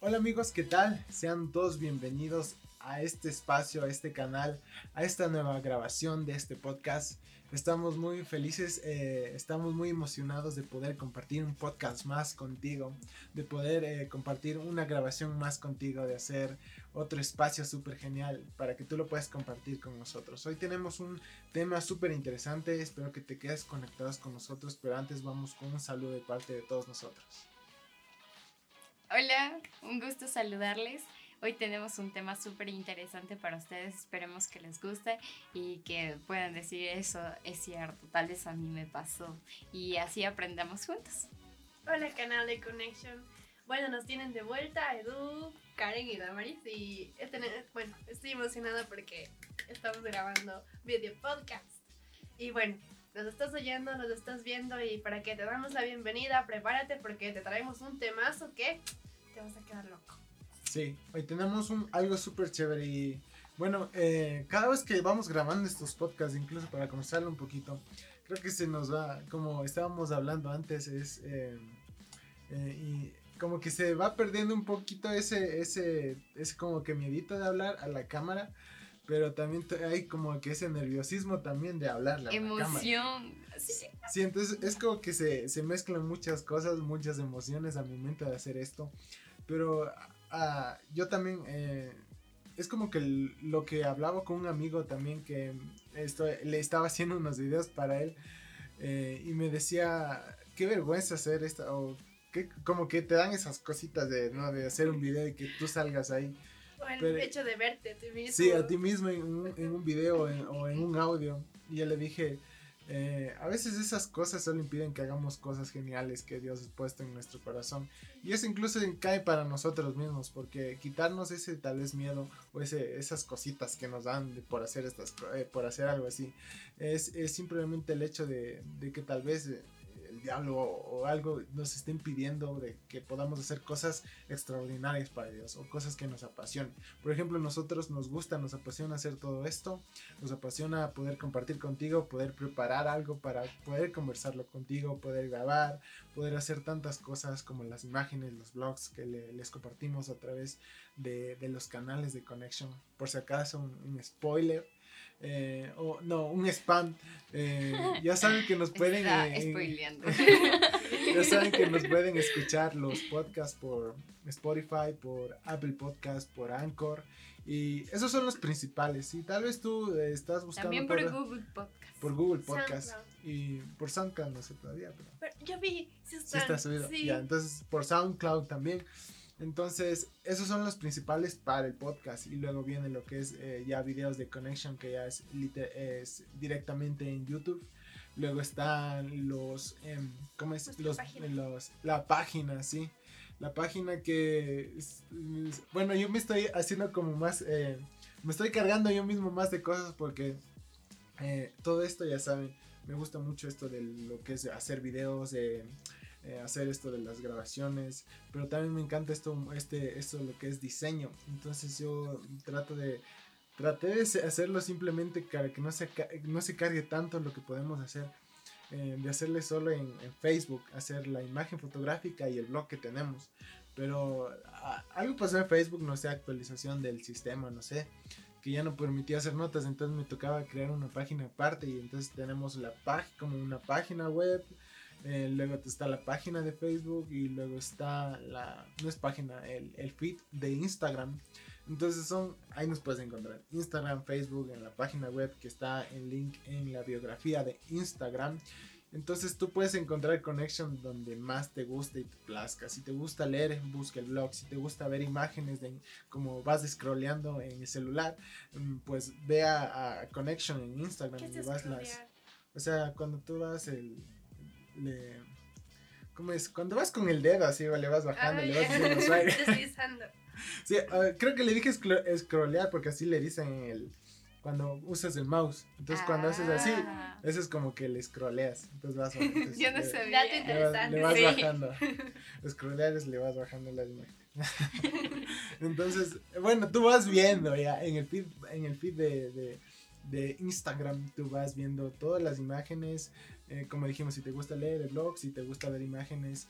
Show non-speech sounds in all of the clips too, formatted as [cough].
Hola amigos, ¿qué tal? Sean todos bienvenidos a este espacio, a este canal a esta nueva grabación de este podcast. Estamos muy felices, eh, estamos muy emocionados de poder compartir un podcast más contigo, de poder eh, compartir una grabación más contigo, de hacer otro espacio súper genial para que tú lo puedas compartir con nosotros. Hoy tenemos un tema súper interesante, espero que te quedes conectados con nosotros, pero antes vamos con un saludo de parte de todos nosotros. Hola, un gusto saludarles. Hoy tenemos un tema súper interesante para ustedes. Esperemos que les guste y que puedan decir eso es cierto. Tal vez a mí me pasó. Y así aprendamos juntos. Hola, canal de Connection. Bueno, nos tienen de vuelta Edu, Karen y Damaris. Y bueno, estoy emocionada porque estamos grabando video podcast. Y bueno, nos estás oyendo, nos estás viendo y para que te damos la bienvenida, prepárate porque te traemos un temazo que te vas a quedar loco. Sí, hoy tenemos un, algo súper chévere y bueno, eh, cada vez que vamos grabando estos podcasts, incluso para comenzarlo un poquito, creo que se nos va, como estábamos hablando antes, es... Eh, eh, y como que se va perdiendo un poquito ese, ese, ese como que miedito de hablar a la cámara, pero también hay como que ese nerviosismo también de hablar. Emoción. Sí. sí, entonces es como que se, se mezclan muchas cosas, muchas emociones al momento de hacer esto. Pero uh, yo también, eh, es como que lo que hablaba con un amigo también que esto, le estaba haciendo unos videos para él eh, y me decía, qué vergüenza hacer esto, o que, como que te dan esas cositas de, ¿no? de hacer un video y que tú salgas ahí. O el hecho de verte a ti mismo. Sí, a ti mismo en un, en un video o en un audio. Y yo le dije, eh, a veces esas cosas solo impiden que hagamos cosas geniales que Dios ha puesto en nuestro corazón. Y eso incluso cae para nosotros mismos, porque quitarnos ese tal vez miedo o ese, esas cositas que nos dan por hacer estas eh, por hacer algo así, es, simplemente el hecho de, de que tal vez diablo o, algo nos esté impidiendo de que podamos hacer cosas extraordinarias para Dios o cosas que nos apasionen. Por ejemplo, nosotros nos gusta, nos apasiona hacer todo esto, nos apasiona poder compartir contigo, poder preparar algo para poder conversarlo contigo, poder grabar, poder hacer tantas cosas como las imágenes, los blogs que les compartimos a través de, los canales de Connection. Por si acaso, un spoiler eh, o no, un spam. Eh, ya saben que nos [laughs] pueden. Eh, [laughs] ya saben que nos pueden escuchar los podcasts por Spotify, por Apple Podcast, por Anchor. Y esos son los principales. Y tal vez tú estás buscando. También por, Google Podcast. Por Google Podcast. Y por SoundCloud, no sé todavía. Pero, yo vi. Sí, está subido. Ya, entonces por SoundCloud también. Entonces, esos son los principales para el podcast. Y luego viene lo que es eh, ya videos de Connection, que ya es, es directamente en YouTube. Luego están los, em, ¿cómo es? Los, los, la página, sí. La página que, bueno, yo me estoy haciendo como más, eh, me estoy cargando yo mismo más de cosas porque eh, todo esto, ya saben, me gusta mucho esto de lo que es hacer videos, de eh, hacer esto de las grabaciones, pero también me encanta esto, este, esto lo que es diseño. Entonces yo trato de, traté de hacerlo simplemente para que no se, no se cargue tanto lo que podemos hacer. Eh, de hacerle solo en, Facebook, hacer la imagen fotográfica y el blog que tenemos. Pero algo pasó en Facebook, no sé, actualización del sistema, no sé, que ya no permitía hacer notas, entonces me tocaba crear una página aparte y entonces tenemos la página como una página web, eh, luego está la página de Facebook y luego está la, no es página, el, el feed de Instagram. Entonces son, ahí nos puedes encontrar Instagram, Facebook, en la página web que está en link en la biografía de Instagram. Entonces tú puedes encontrar Connection donde más te guste y te plazca. Si te gusta leer, busca el blog. Si te gusta ver imágenes de como vas scrolleando en el celular, mm, pues ve a, Connection en Instagram y vas las... O sea, cuando tú vas el, le... ¿Cómo es? Cuando vas con el dedo así, le vas bajando, le vas haciendo [laughs] swipe. [laughs] sí, creo que le dije scrollear porque así le dicen el, cuando usas el mouse. Entonces cuando haces así, ah. eso es como que le scrolleas. Entonces vas entonces, Yo no le, sabía. interesante. Le vas, sí. bajando. [laughs] Scrollear es le vas bajando la imagen. entonces, bueno, tú vas viendo ya en el feed, en el feed de, de de Instagram. Tú vas viendo todas las imágenes. Eh, como dijimos, si te gusta leer el blog, si te gusta ver imágenes,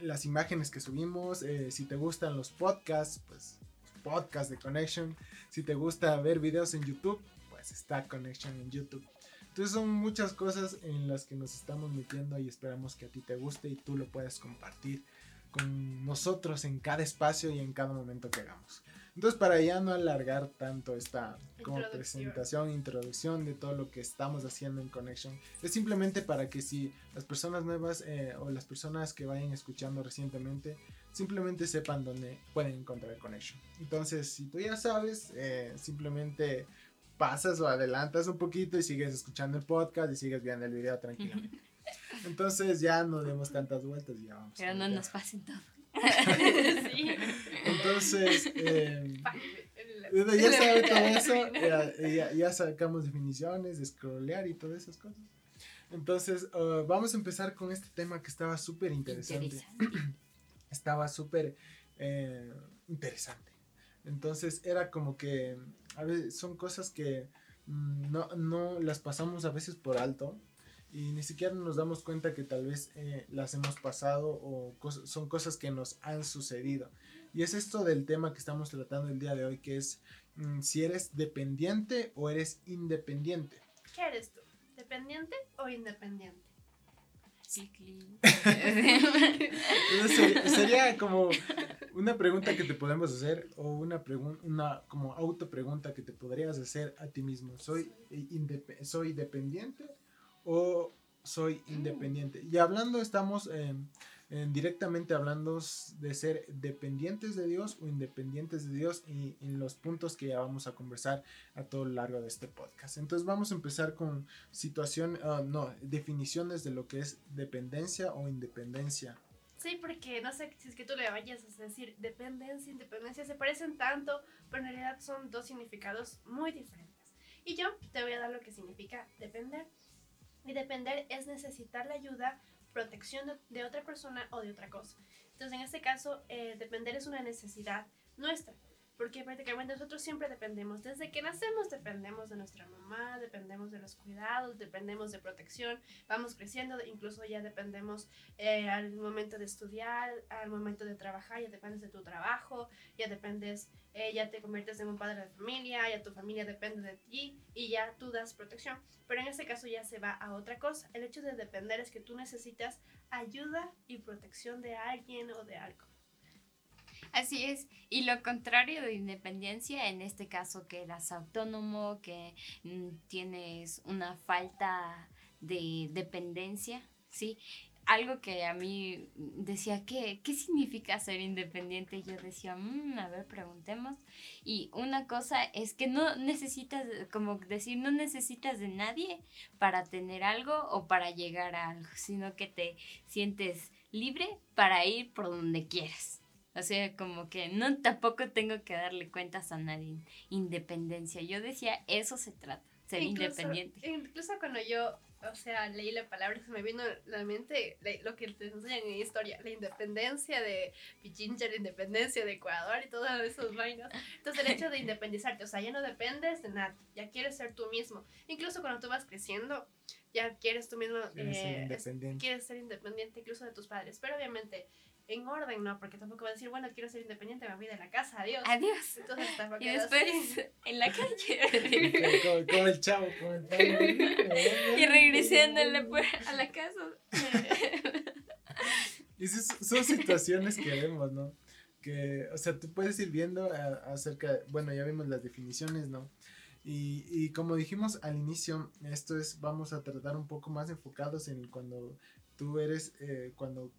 las imágenes que subimos. Eh, si te gustan los podcasts, pues podcast de Connection. Si te gusta ver videos en YouTube, pues está Connection en YouTube. Entonces son muchas cosas en las que nos estamos metiendo y esperamos que a ti te guste y tú lo puedas compartir con nosotros en cada espacio y en cada momento que hagamos. Entonces, para ya no alargar tanto esta como presentación, introducción de todo lo que estamos haciendo en Connection, es simplemente para que si las personas nuevas eh, o las personas que vayan escuchando recientemente, simplemente sepan dónde pueden encontrar Connection. Entonces, si tú ya sabes, eh, simplemente pasas o adelantas un poquito y sigues escuchando el podcast y sigues viendo el video tranquilamente. [laughs] Entonces ya no demos tantas vueltas y ya vamos. Pero no nos pasen todo. Entonces, [laughs] eh, ya sabe todo eso, ya, ya, sacamos definiciones de scrollear y todas esas cosas. Entonces, uh, vamos a empezar con este tema que estaba súper interesante. [clears throat] estaba súper eh, interesante. Entonces, era como que a veces son cosas que mm, no, no las pasamos a veces por alto y ni siquiera nos damos cuenta que tal vez eh, las hemos pasado o son cosas que nos han sucedido. Y es esto del tema que estamos tratando el día de hoy, que es mm, si eres dependiente o eres independiente. ¿Qué eres tú? ¿Dependiente o independiente? Sí, sería como una pregunta que te podemos hacer o una pregunta, una como auto pregunta que te podrías hacer a ti mismo. ¿Soy, soy dependiente o soy independiente. Y hablando, estamos directamente hablando de ser dependientes de Dios o independientes de Dios y en los puntos que ya vamos a conversar a todo lo largo de este podcast. Entonces vamos a empezar con situación, ah, no, definiciones de lo que es dependencia o independencia. Sí, porque no sé si es que tú le vayas a decir dependencia, independencia, se parecen tanto, pero en realidad son dos significados muy diferentes. Y yo te voy a dar lo que significa depender. Y depender es necesitar la ayuda, protección de, otra persona o de otra cosa. Entonces, en este caso, eh, depender es una necesidad nuestra porque prácticamente nosotros siempre dependemos, desde que nacemos dependemos de nuestra mamá, dependemos de los cuidados, dependemos de protección, vamos creciendo, incluso ya dependemos eh, al momento de estudiar, al momento de trabajar, ya dependes de tu trabajo, ya dependes, eh, ya te conviertes en un padre de familia, ya tu familia depende de ti y ya tú das protección, pero en este caso ya se va a otra cosa, el hecho de depender es que tú necesitas ayuda y protección de alguien o de algo. Así es. Y lo contrario de independencia, en este caso que eras autónomo, que mm, tienes una falta de dependencia, ¿sí? Algo que a mí decía, ¿qué, qué significa ser independiente? Yo decía, mm, a ver, preguntemos. Y una cosa es que no necesitas, como decir, no necesitas de nadie para tener algo o para llegar a algo, sino que te sientes libre para ir por donde quieras. O sea, como que no tampoco tengo que darle cuentas a nadie. Independencia. Yo decía, eso se trata, ser independiente. Incluso cuando yo, o sea, leí la palabra, se me vino a la mente lo que te enseñan en historia, la independencia de Pichincha, la independencia de Ecuador y todas esas vainas. Entonces, el hecho de independizarte, o sea, ya no dependes de nada, ya quieres ser tú mismo. Incluso cuando tú vas creciendo, ya quieres tú mismo, quieres, ser, independiente. quieres ser independiente incluso de tus padres. Pero obviamente en orden, ¿no? Porque tampoco va a decir, bueno, quiero ser independiente, me voy de la casa, adiós. Adiós. Entonces Y después en la calle. [laughs] como, el chavo, como el chavo. y regresándole a la casa. [laughs] y son situaciones que vemos, ¿no? Que, o sea, tú puedes ir viendo acerca, bueno, ya vimos las definiciones, ¿no? Y, y como dijimos al inicio, esto es, vamos a tratar un poco más enfocados en cuando tú eres, eh, cuando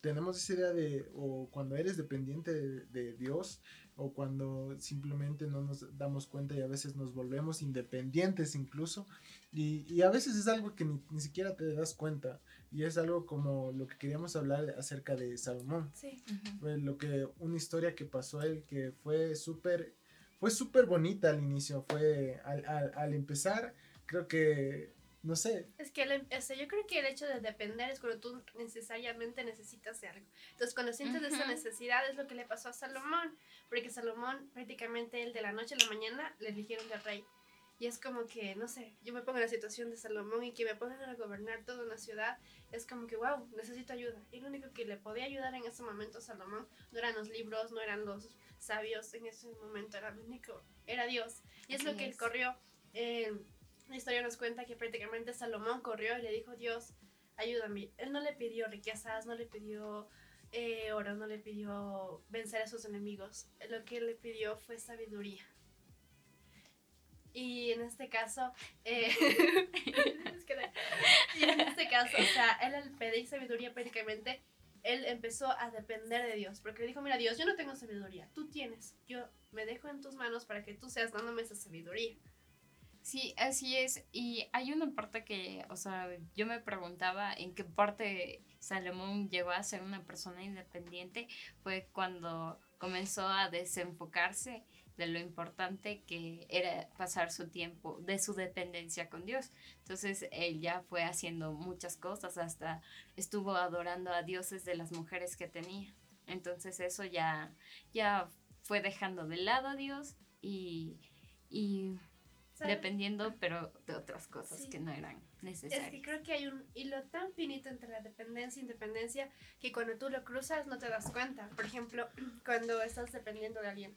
tenemos esa idea de, o cuando eres dependiente de, Dios, o cuando simplemente no nos damos cuenta y a veces nos volvemos independientes incluso, y, y a veces es algo que ni, ni, siquiera te das cuenta, y es algo como lo que queríamos hablar acerca de Salomón, sí. lo que, una historia que pasó a él que fue súper, fue súper bonita al inicio, fue al, al, al empezar, creo que no sé. Es que yo creo que el hecho de depender es cuando tú necesariamente necesitas de algo. Entonces, cuando sientes esa necesidad es lo que le pasó a Salomón, porque Salomón prácticamente el de la noche a la mañana le eligieron de rey. Y es como que, no sé, yo me pongo en la situación de Salomón y que me pongan a gobernar toda una ciudad, es como que, wow, necesito ayuda. Y lo único que le podía ayudar en ese momento a Salomón no eran los libros, no eran los sabios, en ese momento era lo único, era Dios. Y es lo que él corrió. Eh, la historia nos cuenta que prácticamente Salomón corrió y le dijo, Dios, ayúdame. Él no le pidió riquezas, no le pidió eh, oro, no le pidió vencer a sus enemigos. Lo que le pidió fue sabiduría. Y en este caso, eh, [laughs] y en este caso, o sea, él al pedir sabiduría prácticamente, él empezó a depender de Dios, porque le dijo, mira Dios, yo no tengo sabiduría, tú tienes, yo me dejo en tus manos para que tú seas dándome esa sabiduría. Sí, así es. Y hay una parte que, o sea, yo me preguntaba en qué parte Salomón llegó a ser una persona independiente, fue cuando comenzó a desenfocarse de lo importante que era pasar su tiempo, de su dependencia con Dios. Entonces él ya fue haciendo muchas cosas, hasta estuvo adorando a dioses de las mujeres que tenía. Entonces eso ya, ya fue dejando de lado a Dios y, y dependiendo, pero de otras cosas que no eran necesarias. Es que creo que hay un hilo tan finito entre la dependencia e independencia que cuando tú lo cruzas no te das cuenta. Por ejemplo, [clears throat] cuando estás dependiendo de alguien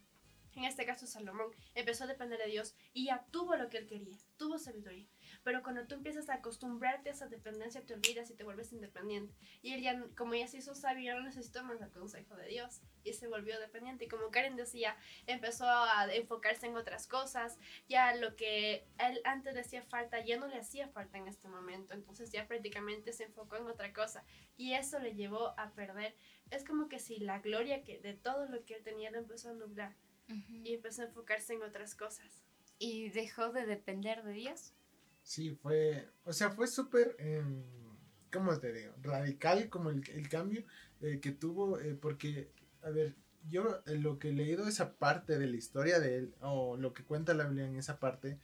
en este caso Salomón, empezó a depender de Dios y ya tuvo lo que él quería, tuvo sabiduría. Pero cuando tú empiezas a acostumbrarte a esa dependencia, te olvidas y te vuelves independiente. Y él ya, como ya se hizo sabio, ya no necesitó más el consejo de Dios y se volvió dependiente. Y como Karen decía, empezó a enfocarse en otras cosas. Ya lo que él antes le hacía falta, ya no le hacía falta en este momento. Entonces ya prácticamente se enfocó en otra cosa. Y eso le llevó a perder. Es como que si la gloria que de todo lo que él tenía lo empezó a nublar y empezó a enfocarse en otras cosas. ¿Y dejó de depender de Dios? Sí, fue, o sea, fue súper, eh, ¿cómo te digo? Radical como el, el cambio eh, que tuvo, eh, porque, a ver, yo eh, lo que he leído esa parte de la historia de él, o lo que cuenta la Biblia en esa parte,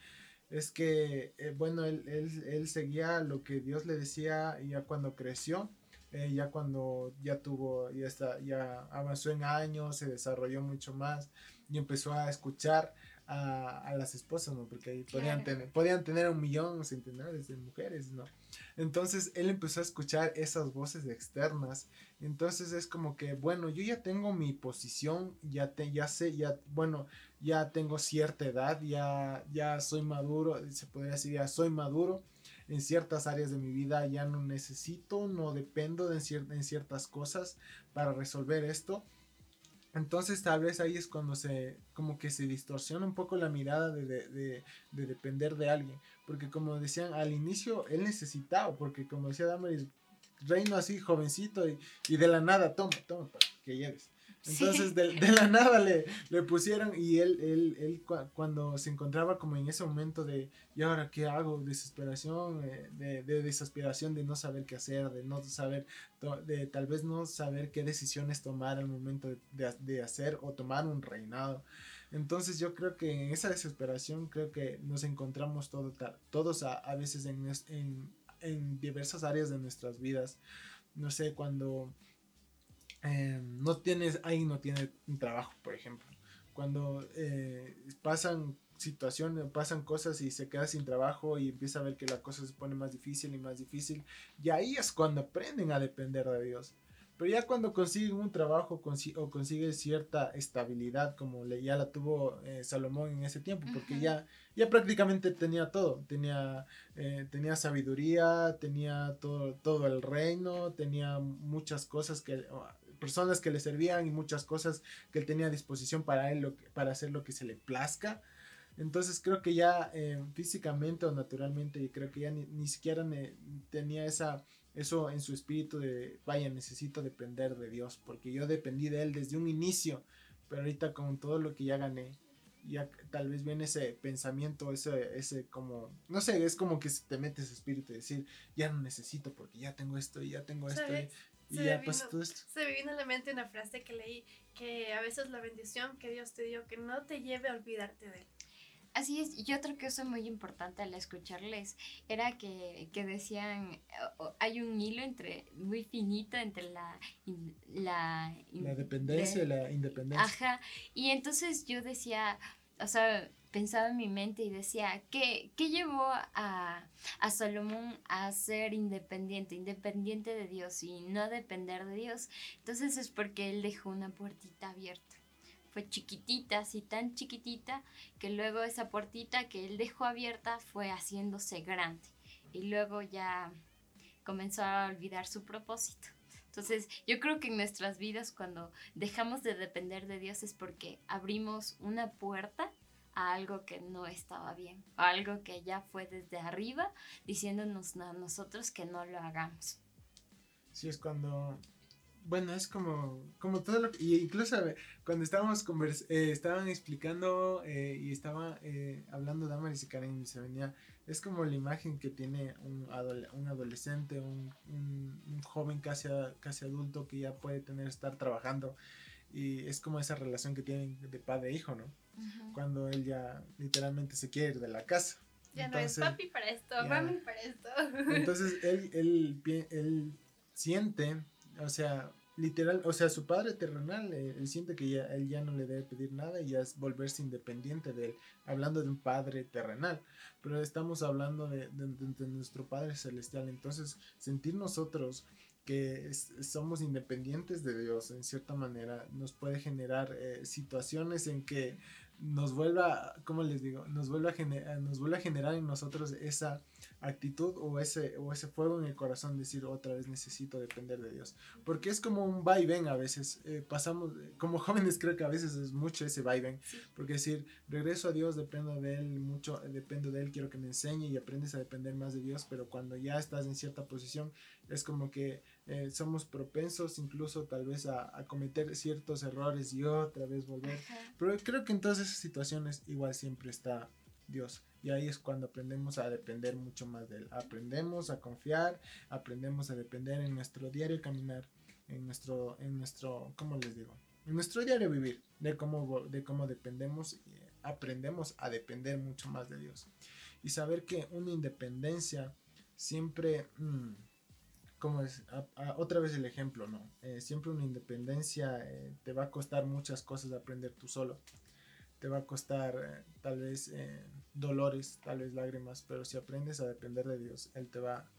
es que, bueno, él, él, él, seguía lo que Dios le decía ya cuando creció, ya cuando ya tuvo, ya, está, ya avanzó en años, se desarrolló mucho más, y empezó a escuchar a, a las esposas, ¿no? Porque ahí podían, tener, podían tener un millón, centenares de mujeres, ¿no? Entonces él empezó a escuchar esas voces externas. Entonces es como que, bueno, yo ya tengo mi posición, ya, te, ya sé, ya, bueno, ya tengo cierta edad, ya, ya soy maduro, se podría decir, ya soy maduro en ciertas áreas de mi vida, ya no necesito, no dependo de en ciertas cosas para resolver esto entonces tal vez ahí es cuando se, como que se distorsiona un poco la mirada de, de, de, de depender de alguien. Porque como decían, al inicio él necesitaba, porque como decía Damaris, reino así jovencito y, y de la nada, toma, toma, que lleves. Entonces de, de, la nada le, le pusieron y él, él, él cuando se encontraba como en ese momento de, ¿y ahora qué hago? Desesperación, eh, de, de, desesperación de no saber qué hacer, de no saber, de tal vez no saber qué decisiones tomar al momento de, de hacer o tomar un reinado. Entonces yo creo que en esa desesperación creo que nos encontramos todo, todos a, a veces en, en, en diversas áreas de nuestras vidas. No sé, cuando eh, no tienes, ahí no tiene un trabajo, por ejemplo. Cuando eh, pasan situaciones, pasan cosas y se queda sin trabajo y empieza a ver que la cosa se pone más difícil y más difícil, y ahí es cuando aprenden a depender de Dios. Pero ya cuando consiguen un trabajo consi o consiguen cierta estabilidad, como le, ya la tuvo eh, Salomón en ese tiempo, porque uh -huh. ya, ya prácticamente tenía todo. Tenía, eh, tenía sabiduría, tenía todo, todo el reino, tenía muchas cosas que, personas que le servían y muchas cosas que él tenía a disposición para él, para hacer lo que se le plazca. Entonces creo que ya eh, físicamente o naturalmente, y creo que ya ni, ni siquiera me, tenía esa, eso en su espíritu de, vaya, necesito depender de Dios, porque yo dependí de Él desde un inicio, pero ahorita con todo lo que ya gané, ya tal vez viene ese pensamiento, ese, ese como, no sé, es como que te mete ese espíritu de decir, ya no necesito porque ya tengo esto y ya tengo esto. Y, y se, ya pasa todo esto. se me vino a la mente una frase que leí, que a veces la bendición que Dios te dio, que no te lleve a olvidarte de Él. Así es, y otra cosa muy importante al escucharles era que, que decían, hay un hilo entre muy finito entre la la, la dependencia y la independencia. Ajá, y entonces yo decía, o sea, pensaba en mi mente y decía, ¿qué, qué llevó a, a, Salomón a ser independiente, independiente de Dios y no depender de Dios? Entonces es porque él dejó una puertita abierta. Fue chiquitita, así tan chiquitita, que luego esa puertita que él dejó abierta fue haciéndose grande. Y luego ya comenzó a olvidar su propósito. Entonces, yo creo que en nuestras vidas cuando dejamos de depender de Dios es porque abrimos una puerta a algo que no estaba bien, algo que ya fue desde arriba diciéndonos a nosotros que no lo hagamos. Sí, es cuando bueno, es como, como todo lo que, y incluso cuando estábamos convers eh, estaban explicando eh, y estaba eh, hablando Damaris y Karen y se venía, es como la imagen que tiene un, un adolescente, un, un, joven casi, casi adulto que ya puede tener, estar trabajando y es como esa relación que tienen de padre e hijo, ¿no? Cuando él ya literalmente se quiere ir de la casa. Ya no es papi para esto, mami para esto. [laughs] Entonces él, él, él siente o sea, literal, o sea, su padre terrenal, eh, él siente que ya, él ya no le debe pedir nada y ya es volverse independiente de él, hablando de un padre terrenal, pero estamos hablando de, nuestro Padre Celestial, entonces sentir nosotros que somos independientes de Dios en cierta manera nos puede generar eh, situaciones en que nos vuelva, ¿cómo les digo? Nos vuelva a, generar, nos vuelva a generar en nosotros esa actitud o ese, o ese fuego en el corazón, decir otra vez necesito depender de Dios. Porque es como un va y ven a veces. Eh, pasamos, como [laughs] jóvenes creo que a veces es mucho ese va y ven. Porque decir, regreso a Dios, dependo de Él mucho, dependo de Él, quiero que me enseñe y aprendes a depender más de Dios. Pero cuando ya estás en cierta posición, es como que eh, somos propensos incluso tal vez a, a, cometer ciertos errores y otra vez volver. Pero creo que en todas esas situaciones igual siempre está Dios. Y ahí es cuando aprendemos a depender mucho más de Él. Aprendemos a confiar, aprendemos a depender en nuestro diario caminar, en nuestro, en nuestro, ¿cómo les digo? En nuestro diario vivir, de cómo, de cómo dependemos, aprendemos a depender mucho más de Dios. Y saber que una independencia siempre, mm, como es, otra vez el ejemplo, ¿no? Eh, siempre una independencia eh, te va a costar muchas cosas aprender tú solo te va a costar eh, tal vez eh, dolores, tal vez lágrimas, pero si aprendes a depender de Dios, Él te va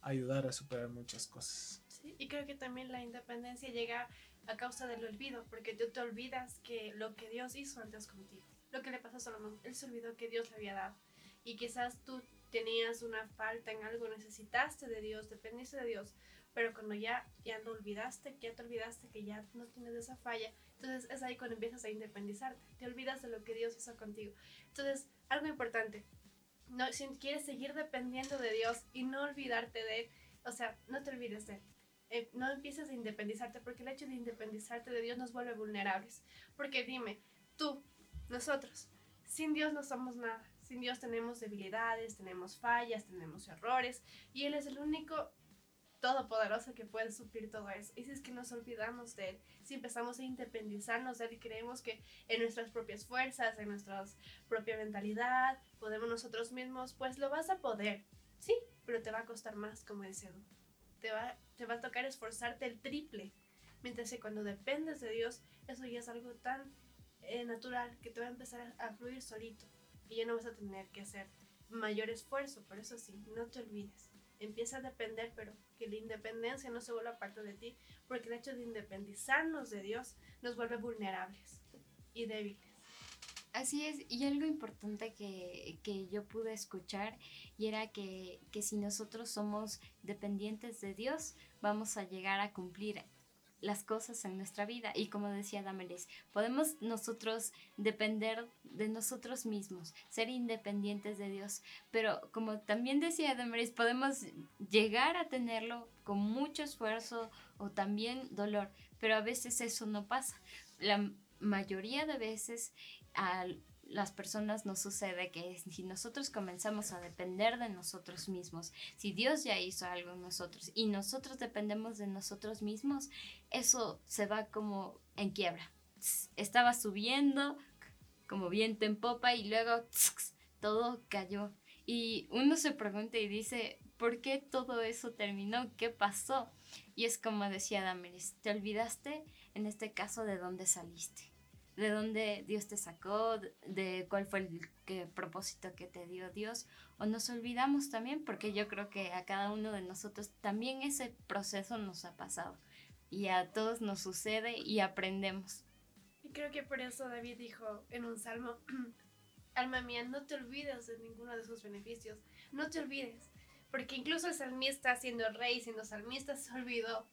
a ayudar a superar muchas cosas. Sí, y creo que también la independencia llega a causa del olvido, porque tú te olvidas que lo que Dios hizo antes contigo, lo que le pasó a Salomón, él se olvidó que Dios le había dado. Y quizás tú tenías una falta en algo, necesitaste de Dios, dependiste de Dios, pero cuando ya, ya lo olvidaste, ya te olvidaste que ya no tienes esa falla, entonces es ahí cuando empiezas a independizarte, te olvidas de lo que Dios hizo contigo. Entonces, algo importante, no, si quieres seguir dependiendo de Dios y no olvidarte de Él, o sea, no te olvides de Él. Eh, no empieces a independizarte porque el hecho de independizarte de Dios nos vuelve vulnerables. Porque dime, tú, nosotros, sin Dios no somos nada. Sin Dios tenemos debilidades, tenemos fallas, tenemos errores y Él es el único todopoderoso que puede suplir todo eso. Y si es que nos olvidamos de Él, si empezamos a independizarnos de Él y creemos que en nuestras propias fuerzas, en nuestra propia mentalidad, podemos nosotros mismos, pues lo vas a poder, sí, pero te va a costar más, como dice Edu. Te va, te va a tocar esforzarte el triple. Mientras que cuando dependes de Dios, eso ya es algo tan eh, natural que te va a empezar a, a fluir solito. Y ya no vas a tener que hacer mayor esfuerzo. Por eso sí, no te olvides empieza a depender, pero que la independencia no se vuelva parte de ti, porque el hecho de independizarnos de Dios nos vuelve vulnerables y débiles. Así es, y algo importante que, que yo pude escuchar y era que, que si nosotros somos dependientes de Dios, vamos a llegar a cumplir las cosas en nuestra vida. Y como decía Damaris, podemos nosotros depender de nosotros mismos, ser independientes de Dios. Pero como también decía Damaris, podemos llegar a tenerlo con mucho esfuerzo o también dolor, pero a veces eso no pasa. La mayoría de veces al las personas nos sucede que si nosotros comenzamos a depender de nosotros mismos, si Dios ya hizo algo en nosotros y nosotros dependemos de nosotros mismos, eso se va como en quiebra. Estaba subiendo como viento en popa y luego todo cayó. Y uno se pregunta y dice, ¿por qué todo eso terminó? ¿Qué pasó? Y es como decía Damaris, te olvidaste en este caso de dónde saliste de dónde Dios te sacó, de cuál fue el propósito que te dio Dios, o nos olvidamos también, porque yo creo que a cada uno de nosotros también ese proceso nos ha pasado y a todos nos sucede y aprendemos. Y creo que por eso David dijo en un salmo, [clears throat] alma mía, no te olvides de ninguno de sus beneficios, no te olvides, porque incluso el salmista siendo rey, siendo salmista, se olvidó.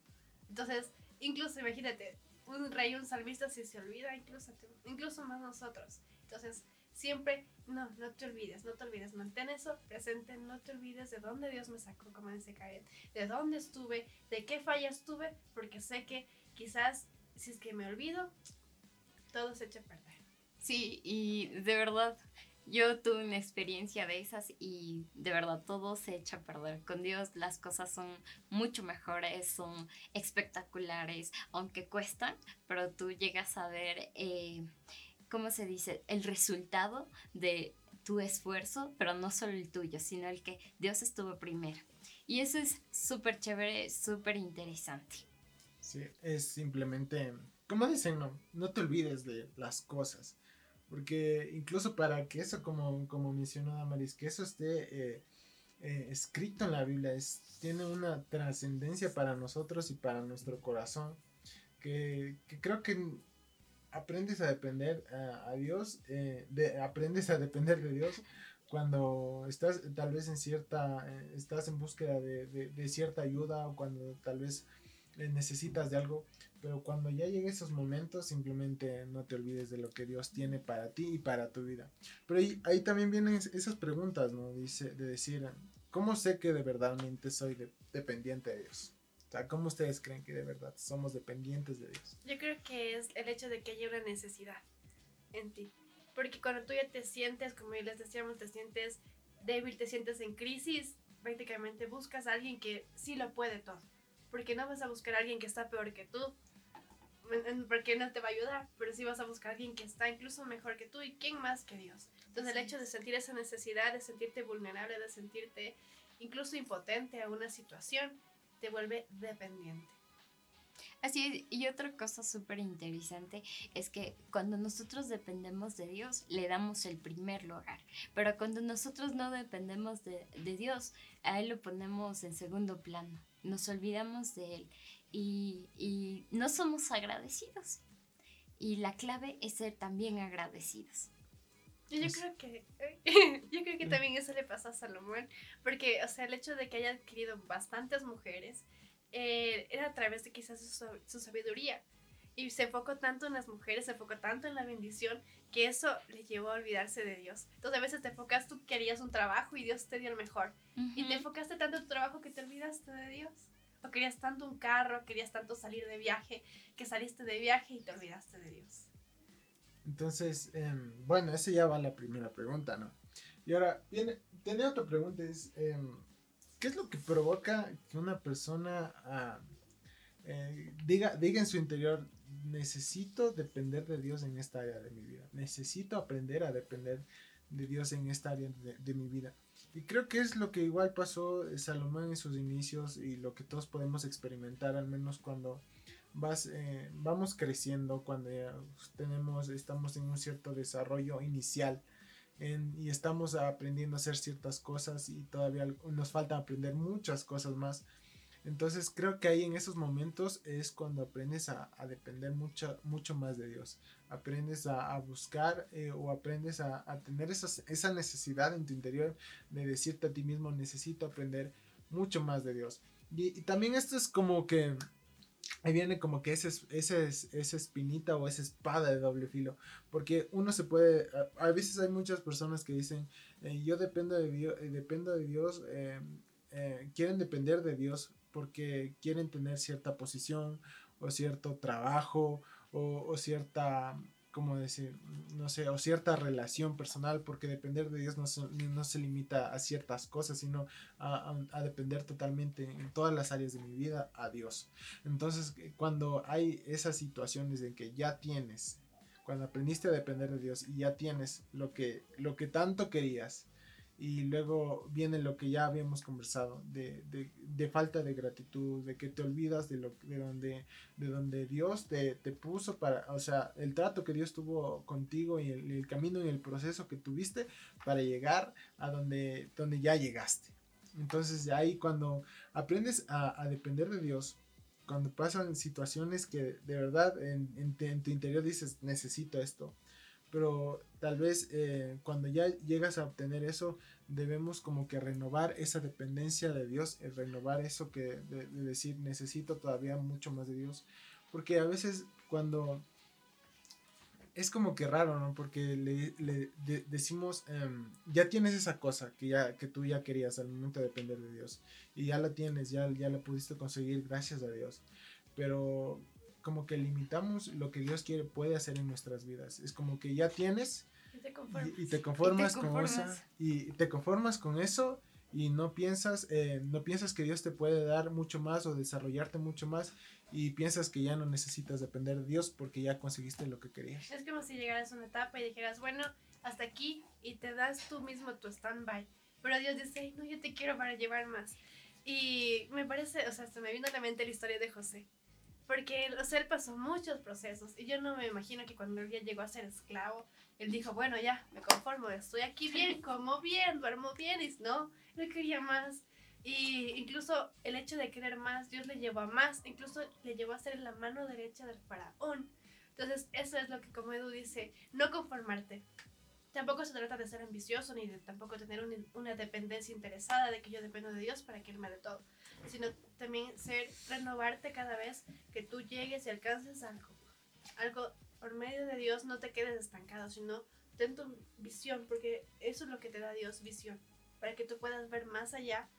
Entonces, incluso imagínate, un rey, un salmista, si se olvida, incluso, incluso más nosotros. Entonces, siempre, no, no te olvides, no te olvides, mantén eso presente, no te olvides de dónde Dios me sacó, como dice Karen, de dónde estuve, de qué fallas tuve, porque sé que quizás si es que me olvido, todo se echa a perder. Sí, y de verdad, yo tuve una experiencia de esas y de verdad todo se echa a perder. Con Dios las cosas son mucho mejores, son espectaculares, aunque cuestan, pero tú llegas a ver, eh, ¿cómo se dice? El resultado de tu esfuerzo, pero no solo el tuyo, sino el que Dios estuvo primero. Y eso es súper chévere, súper interesante. Sí, es simplemente, como dicen, no, no te olvides de las cosas porque incluso para que eso, como, como mencionó Damaris, que eso esté eh, eh, escrito en la Biblia, es, tiene una trascendencia para nosotros y para nuestro corazón, que, creo que aprendes a depender a, Dios, eh, de, aprendes a depender de Dios cuando estás tal vez en cierta, estás en búsqueda de, de cierta ayuda o cuando tal vez necesitas de algo, pero cuando ya lleguen esos momentos, simplemente no te olvides de lo que Dios tiene para ti y para tu vida. Pero ahí, también vienen esas preguntas, ¿no? Dice, de decir, ¿cómo sé que de verdad soy dependiente de Dios? O sea, ¿cómo ustedes creen que de verdad somos dependientes de Dios? Yo creo que es el hecho de que haya una necesidad en ti. Porque cuando tú ya te sientes, como les decíamos, te sientes débil, te sientes en crisis, prácticamente buscas a alguien que sí lo puede todo porque no vas a buscar a alguien que está peor que tú, porque no te va a ayudar, pero sí vas a buscar a alguien que está incluso mejor que tú y quién más que Dios. Entonces el hecho de sentir esa necesidad, de sentirte vulnerable, de sentirte incluso impotente a una situación, te vuelve dependiente. Así es, y otra cosa súper interesante es que cuando nosotros dependemos de Dios, le damos el primer lugar. Pero cuando nosotros no dependemos de, de Dios, a Él lo ponemos en segundo plano nos olvidamos de Él y, no somos agradecidos. Y la clave es ser también agradecidos. Yo, creo que [laughs] [laughs] yo creo que también eso le pasa a Salomón, porque, o sea, el hecho de que haya adquirido bastantes mujeres eh, era a través de quizás su, su, sabiduría. Y se enfocó tanto en las mujeres, se enfocó tanto en la bendición, que eso le llevó a olvidarse de Dios. Entonces a veces te enfocas, tú querías un trabajo y Dios te dio el mejor. Y te enfocaste tanto en tu trabajo que te olvidaste de Dios. O querías tanto un carro, querías tanto salir de viaje, que saliste de viaje y te olvidaste de Dios. Entonces, em, bueno, esa ya va la primera pregunta, ¿no? Y ahora, viene, tiene otra pregunta, es, em, ¿qué es lo que provoca que una persona ah, eh, diga, diga en su interior, necesito depender de Dios en esta área de mi vida. Necesito aprender a depender de Dios en esta área de, mi vida. Y creo que es lo que igual pasó Salomón en sus inicios y lo que todos podemos experimentar, al menos cuando vas, eh, vamos creciendo, cuando tenemos, estamos en un cierto desarrollo inicial. y estamos aprendiendo a hacer ciertas cosas y todavía nos falta aprender muchas cosas más entonces creo que ahí en esos momentos es cuando aprendes a, depender mucho, mucho más de Dios. Aprendes a, buscar eh, o aprendes a, tener esa necesidad en tu interior de decirte a ti mismo necesito aprender mucho más de Dios. Y, también esto es como que ahí viene como que esa espinita o esa espada de doble filo. Porque uno se puede, a, veces hay muchas personas que dicen, eh, yo dependo de Dios, eh, dependo de Dios quieren depender de Dios porque quieren tener cierta posición o cierto trabajo o, cierta, ¿cómo decir? No sé, o cierta relación personal, porque depender de Dios no se, no se limita a ciertas cosas, sino a, a, depender totalmente en todas las áreas de mi vida a Dios. Entonces, eh, cuando hay esas situaciones en que ya tienes, cuando aprendiste a depender de Dios y ya tienes lo que, lo que tanto querías, y luego viene lo que ya habíamos conversado, de, de, de, falta de gratitud, de que te olvidas de, lo, de, donde, de donde Dios te, te, puso para, o sea, el trato que Dios tuvo contigo y el, camino y el proceso que tuviste para llegar a donde, donde ya llegaste. Entonces, de ahí cuando aprendes a, a depender de Dios, cuando pasan situaciones que de verdad en, en tu interior dices, necesito esto, pero tal vez eh, cuando ya llegas a obtener eso, debemos como que renovar esa dependencia de Dios, renovar eso que de, de, decir necesito todavía mucho más de Dios, porque a veces cuando es como que raro, ¿no? Porque le, le de, decimos, um, ya tienes esa cosa que, ya, que tú ya querías al momento de depender de Dios, y ya la tienes, ya, ya la pudiste conseguir gracias a Dios, pero como que limitamos lo que Dios quiere, puede hacer en nuestras vidas. Es como que ya tienes y te conformas, y, y te conformas, ¿Y te conformas? con esa, y te conformas con eso y no piensas, eh, no piensas que Dios te puede dar mucho más o desarrollarte mucho más y piensas que ya no necesitas depender de Dios porque ya conseguiste lo que querías. Es como si llegaras a una etapa y dijeras, bueno, hasta aquí y te das tú mismo tu stand-by. Pero Dios dice, no, yo te quiero para llevar más. Y me parece, o sea, se me vino a la mente la historia de José. Porque o sea, él pasó muchos procesos y yo no me imagino que cuando él ya llegó a ser esclavo, él dijo, bueno, ya, me conformo, estoy aquí bien, [laughs] como bien, duermo bien, y no, no quería más. Y incluso el hecho de querer más, Dios le llevó a más, incluso le llevó a ser la mano derecha del faraón. Entonces, eso es lo que como Edu dice, no conformarte. Tampoco se trata de ser ambicioso ni de tampoco tener un, una dependencia interesada de que yo dependo de Dios para que Él me dé todo, sino también ser, renovarte cada vez que tú llegues y alcances algo. Algo por medio de Dios, no te quedes estancado, sino ten tu visión, porque eso es lo que te da Dios, visión, para que tú puedas ver más allá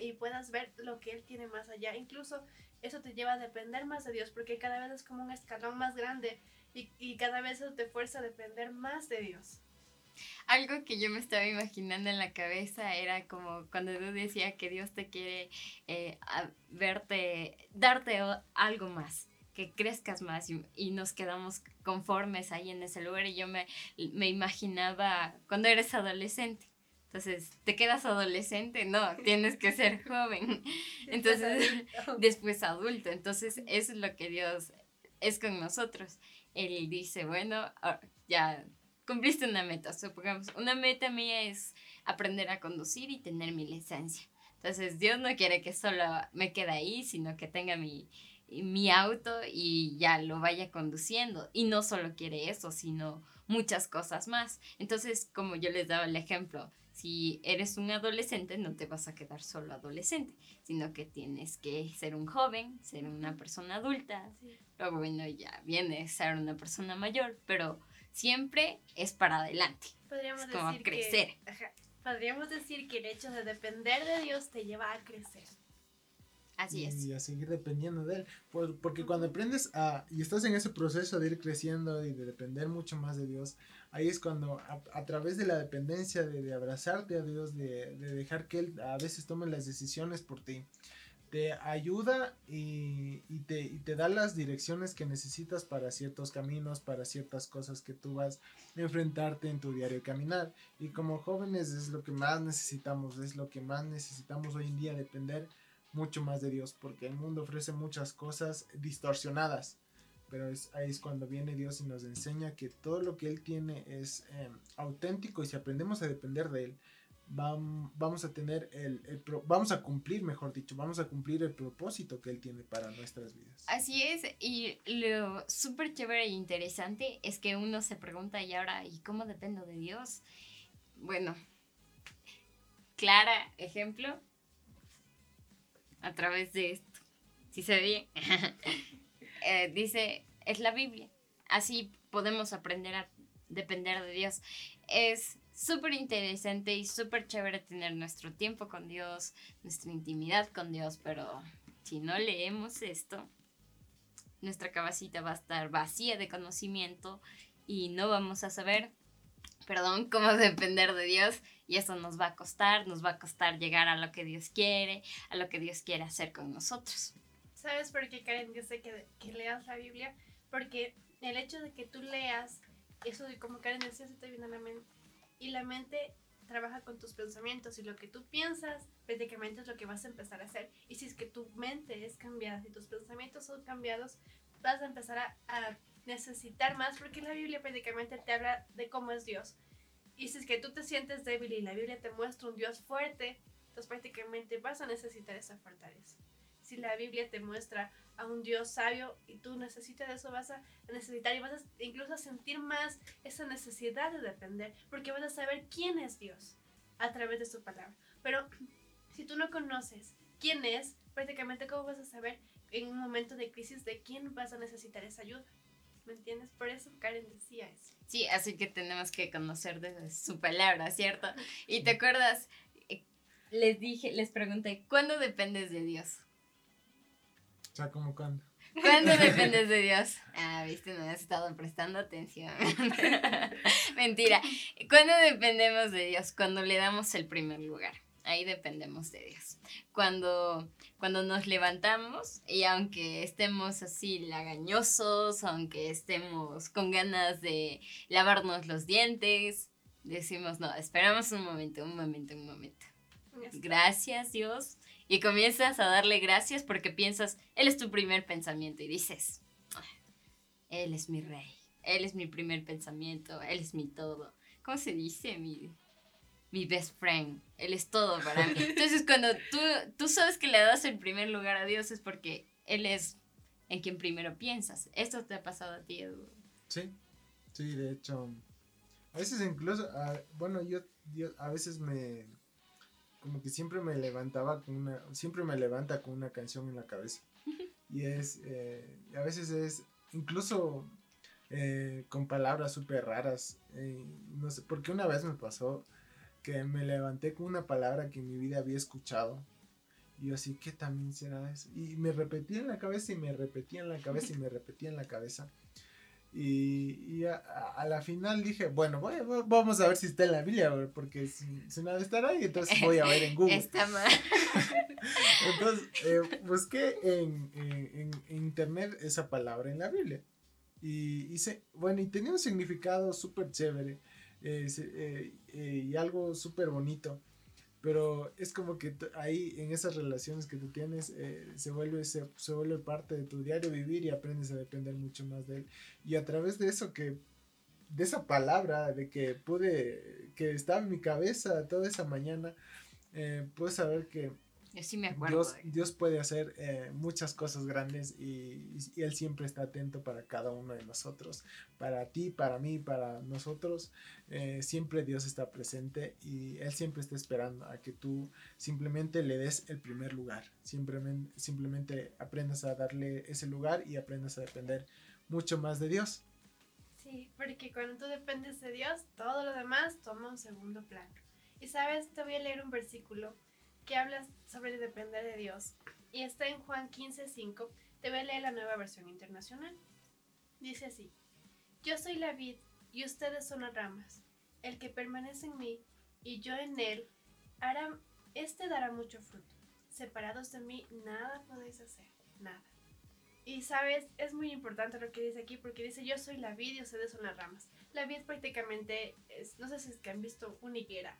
y puedas ver lo que Él tiene más allá. Incluso eso te lleva a depender más de Dios, porque cada vez es como un escalón más grande y, y cada vez eso te fuerza a depender más de Dios. Algo que yo me estaba imaginando en la cabeza era como cuando tú decía que Dios te quiere eh, verte, darte algo más, que crezcas más y, y, nos quedamos conformes ahí en ese lugar y yo me, me imaginaba cuando eres adolescente. Entonces, ¿te quedas adolescente? No, tienes que ser joven. [laughs] Entonces, después adulto. Entonces, eso es lo que Dios es con nosotros. Él dice, bueno, ya cumpliste una meta, supongamos, una meta mía es aprender a conducir y tener mi licencia. Entonces Dios no quiere que solo me quede ahí, sino que tenga mi, mi auto y ya lo vaya conduciendo. Y no solo quiere eso, sino muchas cosas más. Entonces, como yo les daba el ejemplo, si eres un adolescente, no te vas a quedar solo adolescente, sino que tienes que ser un joven, ser una persona adulta. Sí. Luego, bueno, ya viene ser una persona mayor, pero siempre es para adelante. Podríamos es como decir crecer. Que, ajá, podríamos decir que el hecho de depender de Dios te lleva a crecer. Así es. Y a seguir dependiendo de Él. Por, porque cuando aprendes a, y estás en ese proceso de ir creciendo y de depender mucho más de Dios, ahí es cuando a, a través de la dependencia, de, de abrazarte a Dios, de, de, dejar que Él a veces tome las decisiones por ti, te ayuda y, te, da las direcciones que necesitas para ciertos caminos, para ciertas cosas que tú vas a enfrentarte en tu diario caminar. Y como jóvenes es lo que más necesitamos, es lo que más necesitamos hoy en día, depender mucho más de Dios, porque el mundo ofrece muchas cosas distorsionadas. Pero es, ahí es cuando viene Dios y nos enseña que todo lo que Él tiene es eh, auténtico y si aprendemos a depender de Él, vamos a tener el, vamos a cumplir, mejor dicho, vamos a cumplir el propósito que Él tiene para nuestras vidas. Así es, y lo súper chévere e interesante es que uno se pregunta, y ahora, ¿y cómo dependo de Dios? Bueno, clara ejemplo, a través de esto, si se ve, [laughs] eh, dice, es la Biblia, así podemos aprender a depender de Dios. Es súper interesante y súper chévere tener nuestro tiempo con Dios, nuestra intimidad con Dios, pero si no leemos esto, nuestra cabecita va a estar vacía de conocimiento y no vamos a saber, perdón, cómo [laughs] depender de Dios y eso nos va a costar, nos va a costar llegar a lo que Dios quiere, a lo que Dios quiere hacer con nosotros. ¿Sabes por qué, Karen, yo sé que, que leas la Biblia? Porque el hecho de que tú leas, eso de como Karen decía, se te viene a la mente y la mente trabaja con tus pensamientos y lo que tú piensas prácticamente es lo que vas a empezar a hacer. Y si es que tu mente es cambiada, si tus pensamientos son cambiados, vas a empezar a, a necesitar más porque la Biblia prácticamente te habla de cómo es Dios. Y si es que tú te sientes débil y la Biblia te muestra un Dios fuerte, entonces prácticamente vas a necesitar esa fortaleza. Si la Biblia te muestra a un Dios sabio y tú necesitas eso, vas a necesitar y vas a incluso sentir más esa necesidad de depender, porque vas a saber quién es Dios a través de su palabra. Pero [clears throat] si tú no conoces quién es, prácticamente cómo vas a saber en un momento de crisis de quién vas a necesitar esa ayuda. ¿Me entiendes? Por eso Karen decía eso. Sí, así que tenemos que conocer de su palabra, ¿cierto? Y te acuerdas, eh, les dije, les pregunté, ¿cuándo dependes de Dios? O sea, ¿cómo cuándo? ¿Cuándo [laughs] dependes de Dios? Ah, viste, no has estado prestando atención. [laughs] Mentira. ¿Cuándo dependemos de Dios? Cuando le damos el primer lugar. Ahí dependemos de Dios. Cuando, cuando nos levantamos y aunque estemos así lagañosos, aunque estemos con ganas de lavarnos los dientes, decimos, no, esperamos un momento, un momento, un momento. Gracias Dios. Y comienzas a darle gracias porque piensas, Él es tu primer pensamiento y dices, Él es mi rey, Él es mi primer pensamiento, Él es mi todo. ¿Cómo se dice? Mi, mi best friend. Él es todo para mí. [laughs] Entonces, cuando tú, tú sabes que le das el primer lugar a Dios es porque Él es en quien primero piensas. ¿Esto te ha pasado a ti, Edu? Sí, sí, de hecho. A veces incluso, bueno, yo, yo a veces me, como que siempre me levantaba con una, siempre me levanta con una canción en la cabeza. [laughs] Y es, eh, a veces es, incluso eh, con palabras súper raras. Eh, no sé, porque una vez me pasó que me levanté con una palabra que en mi vida había escuchado. Y yo así, ¿qué también será eso? Y me repetía en la cabeza y me repetía en la cabeza y me repetía en la cabeza. Y, a, la final dije, bueno, voy, vamos a ver si está en la Biblia, porque si, si no estar ahí, entonces voy a ver en Google. Está [laughs] mal. entonces eh, busqué en, en, internet esa palabra en la Biblia. Y hice, bueno, y tenía un significado súper chévere. Eh, eh, y algo súper bonito. Pero es como que ahí en esas relaciones que tú tienes eh, se, vuelve, se, se, vuelve parte de tu diario vivir y aprendes a depender mucho más de él. Y a través de eso que, de esa palabra, de que pude, que estaba en mi cabeza toda esa mañana, puedes saber que Dios, puede hacer eh, muchas cosas grandes y, Él siempre está atento para cada uno de nosotros. Para ti, para mí, para nosotros. Eh, siempre Dios está presente y Él siempre está esperando a que tú simplemente le des el primer lugar. Simplemente, simplemente aprendas a darle ese lugar y aprendas a depender mucho más de Dios. Sí, porque cuando tú dependes de Dios, todo lo demás toma un segundo plano. Y sabes, te voy a leer un versículo que habla sobre depender de Dios. Y está en Juan 15:5. Te voy a leer la nueva versión internacional. Dice así: Yo soy la vid y ustedes son las ramas. El que permanece en mí y yo en él, hará, este dará mucho fruto. Separados de mí, nada podéis hacer, nada. Y sabes, es muy importante lo que dice aquí porque dice yo soy la vid y ustedes son las ramas. La vid prácticamente es, no sé si es que han visto una higuera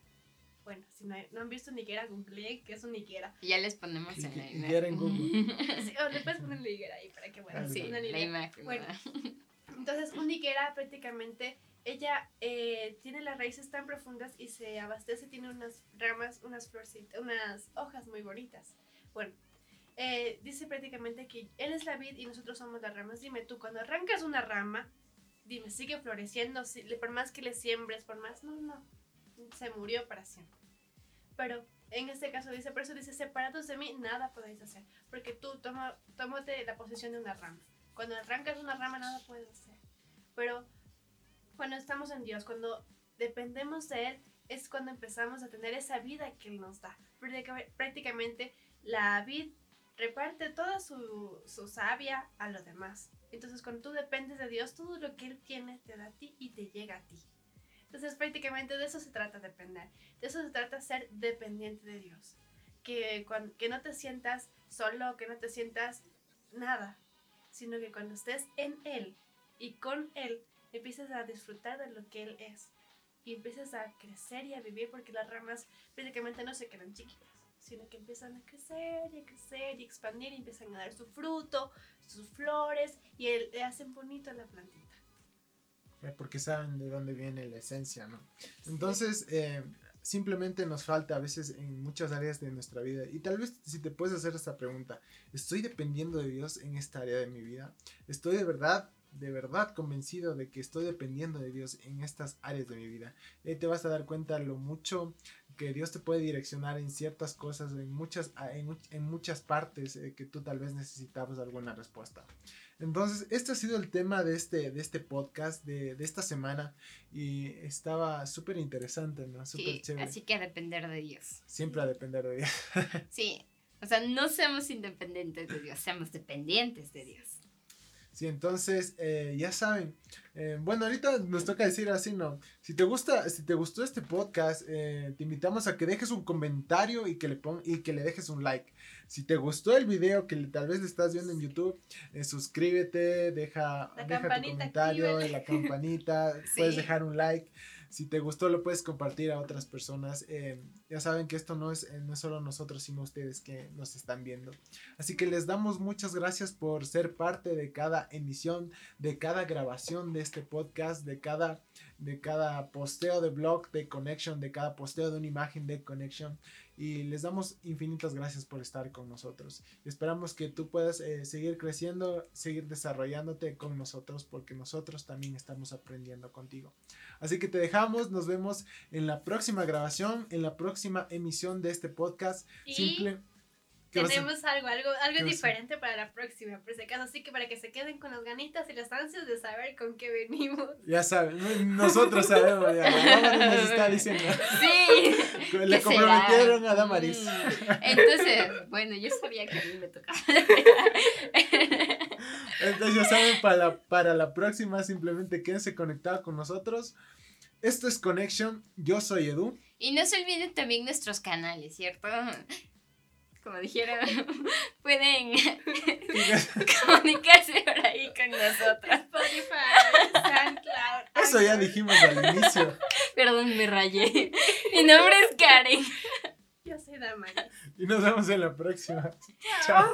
bueno, si no, han visto Niguera, google que es un Niguera. Y ya les ponemos en la imagen. en Google. [laughs] sí, o le puedes poner Niguera ahí para que bueno, sí, la imagen. Bueno, [laughs] entonces un Niguera prácticamente, ella eh, tiene las raíces tan profundas y se abastece, tiene unas ramas, unas florcitas, unas hojas muy bonitas. Bueno, eh, dice prácticamente que él es la vid y nosotros somos las ramas. Dime tú, cuando arrancas una rama, dime, sigue floreciendo, por más que le siembres, por más, no, no se murió para siempre. Pero en este caso dice, por eso dice, separados de mí, nada podéis hacer. Porque tú toma, tómate la posición de una rama. Cuando arrancas una rama, nada puedes hacer. Pero cuando estamos en Dios, cuando dependemos de Él, es cuando empezamos a tener esa vida que Él nos da. Prácticamente la vida reparte toda su, su savia a los demás. Entonces, cuando tú dependes de Dios, todo lo que Él tiene te da a ti y te llega a ti. Entonces prácticamente de eso se trata depender. De eso se trata ser dependiente de Dios. Que, que no te sientas solo, que no te sientas nada, sino que cuando estés en Él y con Él, empieces a disfrutar de lo que Él es. y empiezas a crecer y a vivir porque las ramas prácticamente no se quedan chiquitas, sino que empiezan a crecer y a crecer y expandir y empiezan a dar su fruto, sus flores y le hacen bonito a la plantita. Eh, porque saben de dónde viene la esencia, ¿no? Entonces, eh, simplemente nos falta a veces en muchas áreas de nuestra vida. Y tal vez si te puedes hacer esta pregunta, ¿estoy dependiendo de Dios en esta área de mi vida? ¿Estoy de verdad de verdad convencido de que estoy dependiendo de Dios en estas áreas de mi vida. Y te vas a dar cuenta lo mucho que Dios te puede direccionar en ciertas cosas, en muchas, en, muchas partes eh, que tú tal vez necesitabas alguna respuesta. Entonces, este ha sido el tema de este, de este podcast, de, de esta semana, y estaba súper interesante, ¿no? sí, Así que a depender de Dios. Siempre a depender de Dios. [laughs] sí, o sea, no seamos independientes de Dios, seamos dependientes de Dios. Sí, entonces, eh, ya saben. Eh, bueno, ahorita nos toca decir así, ¿no? Si te gusta, si te gustó este podcast, eh, te invitamos a que dejes un comentario y que le pon y que le dejes un like. Si te gustó el video que tal vez le estás viendo en YouTube, suscríbete, deja, deja tu comentario, en la campanita, [laughs] puedes dejar un like. Si te gustó, lo puedes compartir a otras personas. Eh, ya saben que esto no es, eh, no es solo nosotros, sino ustedes que nos están viendo. Así que les damos muchas gracias por ser parte de cada emisión, de cada grabación de este podcast, de cada, de cada posteo de blog de Connection, de cada posteo de una imagen de Connection y les damos infinitas gracias por estar con nosotros. Esperamos que tú puedas eh, seguir creciendo, seguir desarrollándote con nosotros porque nosotros también estamos aprendiendo contigo. Así que te dejamos, nos vemos en la próxima grabación, en la próxima emisión de este podcast. Simple tenemos algo, algo, algo diferente para la próxima, por si acaso. Así que para que se queden con las ganitas y las ansias de saber con qué venimos. Ya saben, nosotros sabemos ya. nos está diciendo. Sí. [laughs] Le comprometieron a Damaris. Mm. [laughs] Entonces, bueno, yo sabía que a mí me tocaba. [laughs] Entonces, ya saben, para la, para la próxima, simplemente quédense conectados con nosotros. Esto es Connection. Yo soy Edu. Y no se olviden también nuestros canales, ¿cierto? como dijeron, [laughs] pueden [laughs] [laughs] comunicarse por ahí con nosotros. Spotify, SoundCloud. Eso ya dijimos al inicio. Perdón, me rayé. Mi nombre es Karen. Yo soy Damari. Y nos vemos en la próxima. Chao.